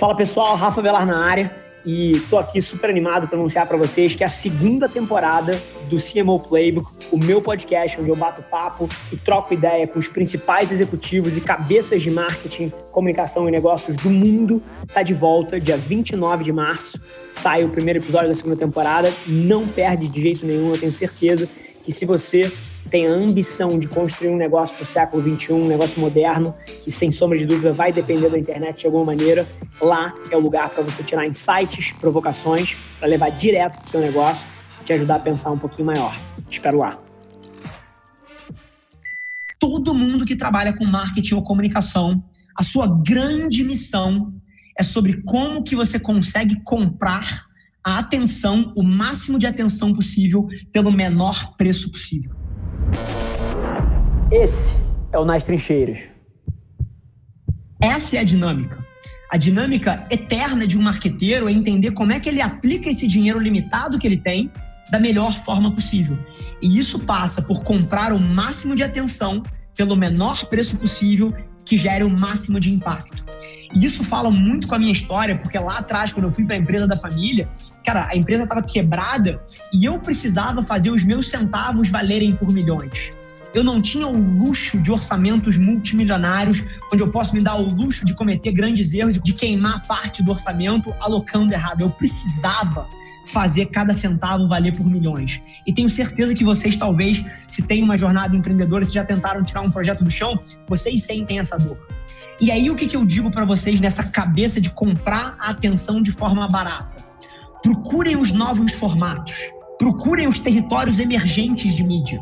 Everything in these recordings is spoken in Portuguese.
Fala pessoal, Rafa Velar na área e estou aqui super animado para anunciar para vocês que é a segunda temporada do CMO Playbook, o meu podcast onde eu bato papo e troco ideia com os principais executivos e cabeças de marketing, comunicação e negócios do mundo, está de volta dia 29 de março. Sai o primeiro episódio da segunda temporada, não perde de jeito nenhum, eu tenho certeza que se você tem a ambição de construir um negócio para o século XXI, um negócio moderno, que sem sombra de dúvida vai depender da internet de alguma maneira, lá é o lugar para você tirar insights, provocações, para levar direto para o seu negócio e te ajudar a pensar um pouquinho maior. Te espero lá. Todo mundo que trabalha com marketing ou comunicação, a sua grande missão é sobre como que você consegue comprar a atenção, o máximo de atenção possível, pelo menor preço possível. Esse é o Nas Trincheiras. Essa é a dinâmica. A dinâmica eterna de um marqueteiro é entender como é que ele aplica esse dinheiro limitado que ele tem da melhor forma possível. E isso passa por comprar o máximo de atenção pelo menor preço possível que gere o máximo de impacto. E isso fala muito com a minha história, porque lá atrás, quando eu fui para a empresa da família, cara, a empresa estava quebrada e eu precisava fazer os meus centavos valerem por milhões. Eu não tinha o luxo de orçamentos multimilionários, onde eu posso me dar o luxo de cometer grandes erros, de queimar parte do orçamento alocando errado. Eu precisava fazer cada centavo valer por milhões. E tenho certeza que vocês, talvez, se têm uma jornada empreendedora, se já tentaram tirar um projeto do chão, vocês sentem essa dor. E aí, o que, que eu digo para vocês nessa cabeça de comprar a atenção de forma barata? Procurem os novos formatos. Procurem os territórios emergentes de mídia.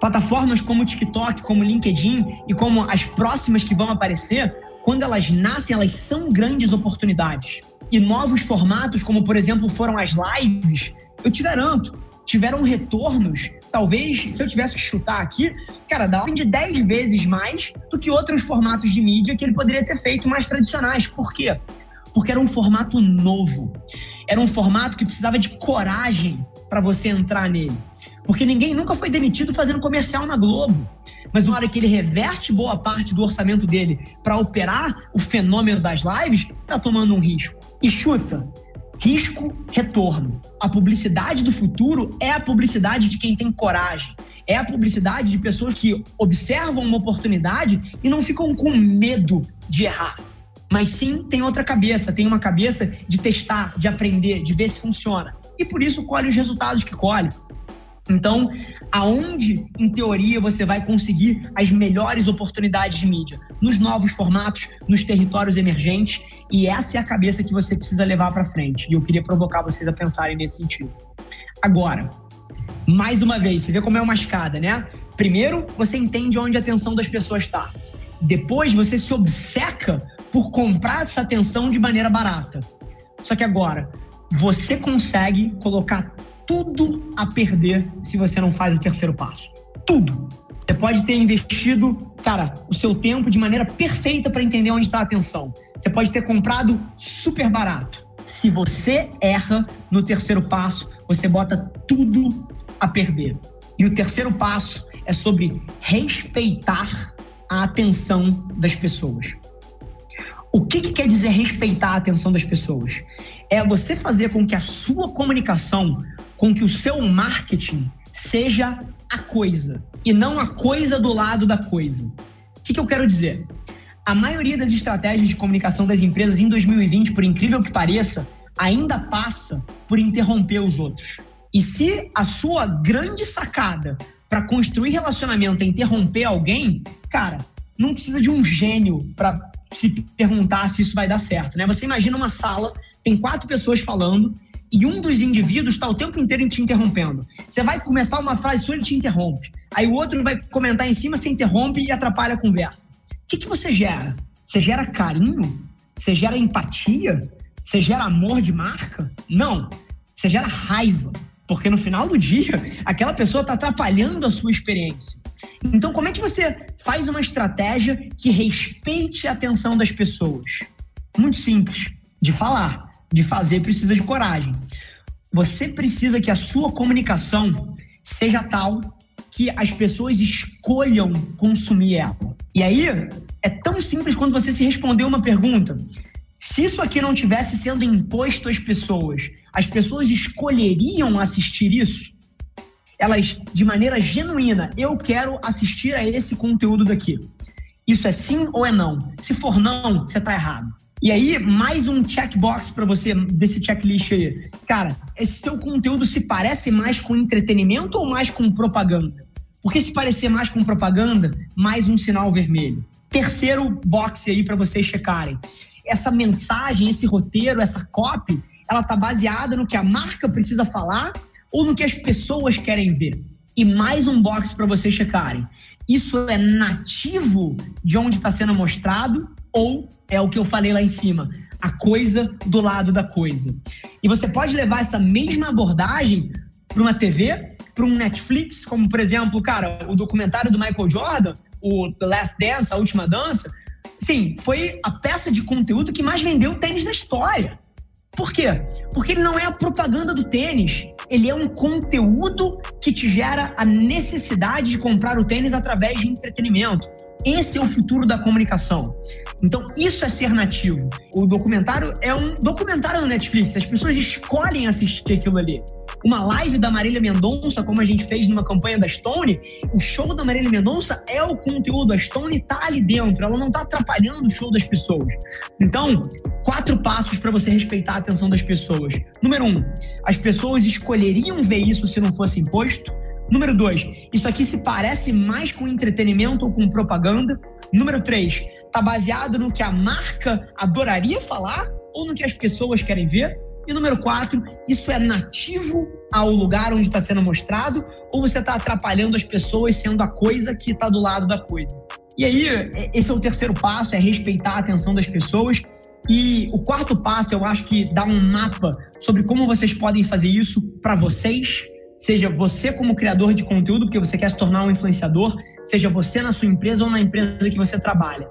Plataformas como o TikTok, como o LinkedIn e como as próximas que vão aparecer, quando elas nascem, elas são grandes oportunidades. E novos formatos, como por exemplo foram as lives, eu te garanto, tiveram retornos, talvez, se eu tivesse que chutar aqui, cara, ordem de 10 vezes mais do que outros formatos de mídia que ele poderia ter feito mais tradicionais. Por quê? Porque era um formato novo. Era um formato que precisava de coragem para você entrar nele. Porque ninguém nunca foi demitido fazendo comercial na Globo. Mas na hora que ele reverte boa parte do orçamento dele para operar o fenômeno das lives, tá tomando um risco. E chuta, risco, retorno. A publicidade do futuro é a publicidade de quem tem coragem. É a publicidade de pessoas que observam uma oportunidade e não ficam com medo de errar. Mas sim tem outra cabeça, tem uma cabeça de testar, de aprender, de ver se funciona. E por isso colhe os resultados que colhe. Então, aonde, em teoria, você vai conseguir as melhores oportunidades de mídia? Nos novos formatos, nos territórios emergentes, e essa é a cabeça que você precisa levar para frente. E eu queria provocar vocês a pensarem nesse sentido. Agora, mais uma vez, você vê como é uma escada, né? Primeiro, você entende onde a atenção das pessoas está. Depois, você se obceca por comprar essa atenção de maneira barata. Só que agora, você consegue colocar tudo a perder se você não faz o terceiro passo. Tudo. Você pode ter investido, cara, o seu tempo de maneira perfeita para entender onde está a atenção. Você pode ter comprado super barato. Se você erra no terceiro passo, você bota tudo a perder. E o terceiro passo é sobre respeitar a atenção das pessoas. O que, que quer dizer respeitar a atenção das pessoas? É você fazer com que a sua comunicação com que o seu marketing seja a coisa e não a coisa do lado da coisa. O que, que eu quero dizer? A maioria das estratégias de comunicação das empresas em 2020, por incrível que pareça, ainda passa por interromper os outros. E se a sua grande sacada para construir relacionamento é interromper alguém, cara, não precisa de um gênio para se perguntar se isso vai dar certo, né? Você imagina uma sala, tem quatro pessoas falando e um dos indivíduos está o tempo inteiro te interrompendo. Você vai começar uma frase sua, ele te interrompe. Aí o outro vai comentar em cima, você interrompe e atrapalha a conversa. O que, que você gera? Você gera carinho? Você gera empatia? Você gera amor de marca? Não. Você gera raiva. Porque no final do dia, aquela pessoa está atrapalhando a sua experiência. Então, como é que você faz uma estratégia que respeite a atenção das pessoas? Muito simples, de falar de fazer precisa de coragem. Você precisa que a sua comunicação seja tal que as pessoas escolham consumir ela. E aí é tão simples quando você se responder uma pergunta. Se isso aqui não tivesse sendo imposto às pessoas, as pessoas escolheriam assistir isso? Elas, de maneira genuína, eu quero assistir a esse conteúdo daqui. Isso é sim ou é não? Se for não, você está errado. E aí, mais um checkbox para você desse checklist aí. Cara, esse seu conteúdo se parece mais com entretenimento ou mais com propaganda? Porque se parecer mais com propaganda, mais um sinal vermelho. Terceiro box aí para vocês checarem. Essa mensagem, esse roteiro, essa copy, ela tá baseada no que a marca precisa falar ou no que as pessoas querem ver. E mais um box para vocês checarem. Isso é nativo de onde está sendo mostrado ou é o que eu falei lá em cima, a coisa do lado da coisa. E você pode levar essa mesma abordagem para uma TV, para um Netflix, como por exemplo, cara, o documentário do Michael Jordan, o The Last Dance, a última dança. Sim, foi a peça de conteúdo que mais vendeu tênis na história. Por quê? Porque ele não é a propaganda do tênis, ele é um conteúdo que te gera a necessidade de comprar o tênis através de entretenimento. Esse é o futuro da comunicação. Então, isso é ser nativo. O documentário é um documentário no Netflix. As pessoas escolhem assistir aquilo ali uma live da Marília Mendonça, como a gente fez numa campanha da Stone, o show da Marília Mendonça é o conteúdo. A Stone tá ali dentro, ela não tá atrapalhando o show das pessoas. Então, quatro passos para você respeitar a atenção das pessoas. Número um, as pessoas escolheriam ver isso se não fosse imposto. Número dois, isso aqui se parece mais com entretenimento ou com propaganda. Número três, tá baseado no que a marca adoraria falar ou no que as pessoas querem ver. E número quatro, isso é nativo ao lugar onde está sendo mostrado ou você está atrapalhando as pessoas sendo a coisa que está do lado da coisa? E aí, esse é o terceiro passo, é respeitar a atenção das pessoas. E o quarto passo, eu acho que dá um mapa sobre como vocês podem fazer isso para vocês, seja você como criador de conteúdo, porque você quer se tornar um influenciador, seja você na sua empresa ou na empresa que você trabalha.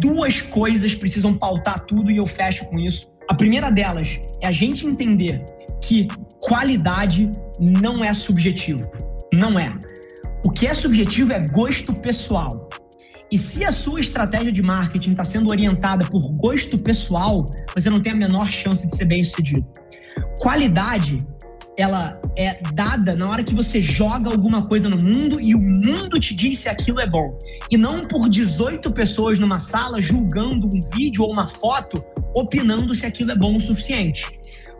Duas coisas precisam pautar tudo e eu fecho com isso. A primeira delas é a gente entender que qualidade não é subjetivo. Não é. O que é subjetivo é gosto pessoal. E se a sua estratégia de marketing está sendo orientada por gosto pessoal, você não tem a menor chance de ser bem sucedido. Qualidade ela é dada na hora que você joga alguma coisa no mundo e o mundo te diz se aquilo é bom. E não por 18 pessoas numa sala julgando um vídeo ou uma foto, opinando se aquilo é bom o suficiente.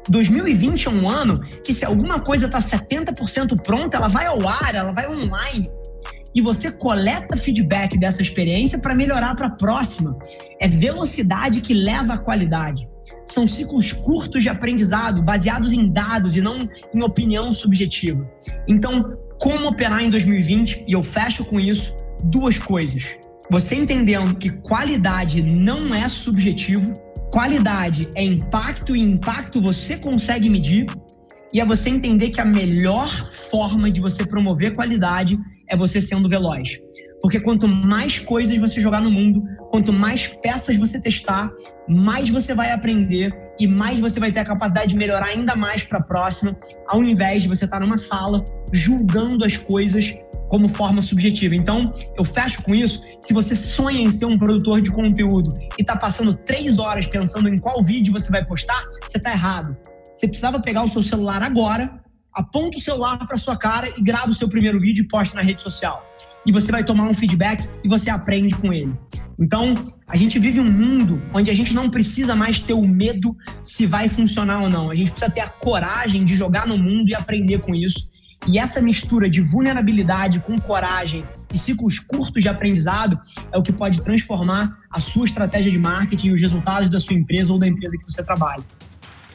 2020 é um ano que se alguma coisa está 70% pronta, ela vai ao ar, ela vai online. E você coleta feedback dessa experiência para melhorar para a próxima. É velocidade que leva à qualidade são ciclos curtos de aprendizado, baseados em dados e não em opinião subjetiva. Então, como operar em 2020? E eu fecho com isso duas coisas. Você entendendo que qualidade não é subjetivo, qualidade é impacto e impacto você consegue medir, e é você entender que a melhor forma de você promover qualidade é você sendo veloz. Porque quanto mais coisas você jogar no mundo, quanto mais peças você testar, mais você vai aprender e mais você vai ter a capacidade de melhorar ainda mais para a próxima, ao invés de você estar numa sala julgando as coisas como forma subjetiva. Então, eu fecho com isso. Se você sonha em ser um produtor de conteúdo e está passando três horas pensando em qual vídeo você vai postar, você está errado. Você precisava pegar o seu celular agora, aponta o celular para sua cara e grava o seu primeiro vídeo e posta na rede social e você vai tomar um feedback e você aprende com ele. Então, a gente vive um mundo onde a gente não precisa mais ter o medo se vai funcionar ou não. A gente precisa ter a coragem de jogar no mundo e aprender com isso. E essa mistura de vulnerabilidade com coragem e ciclos curtos de aprendizado é o que pode transformar a sua estratégia de marketing e os resultados da sua empresa ou da empresa que você trabalha.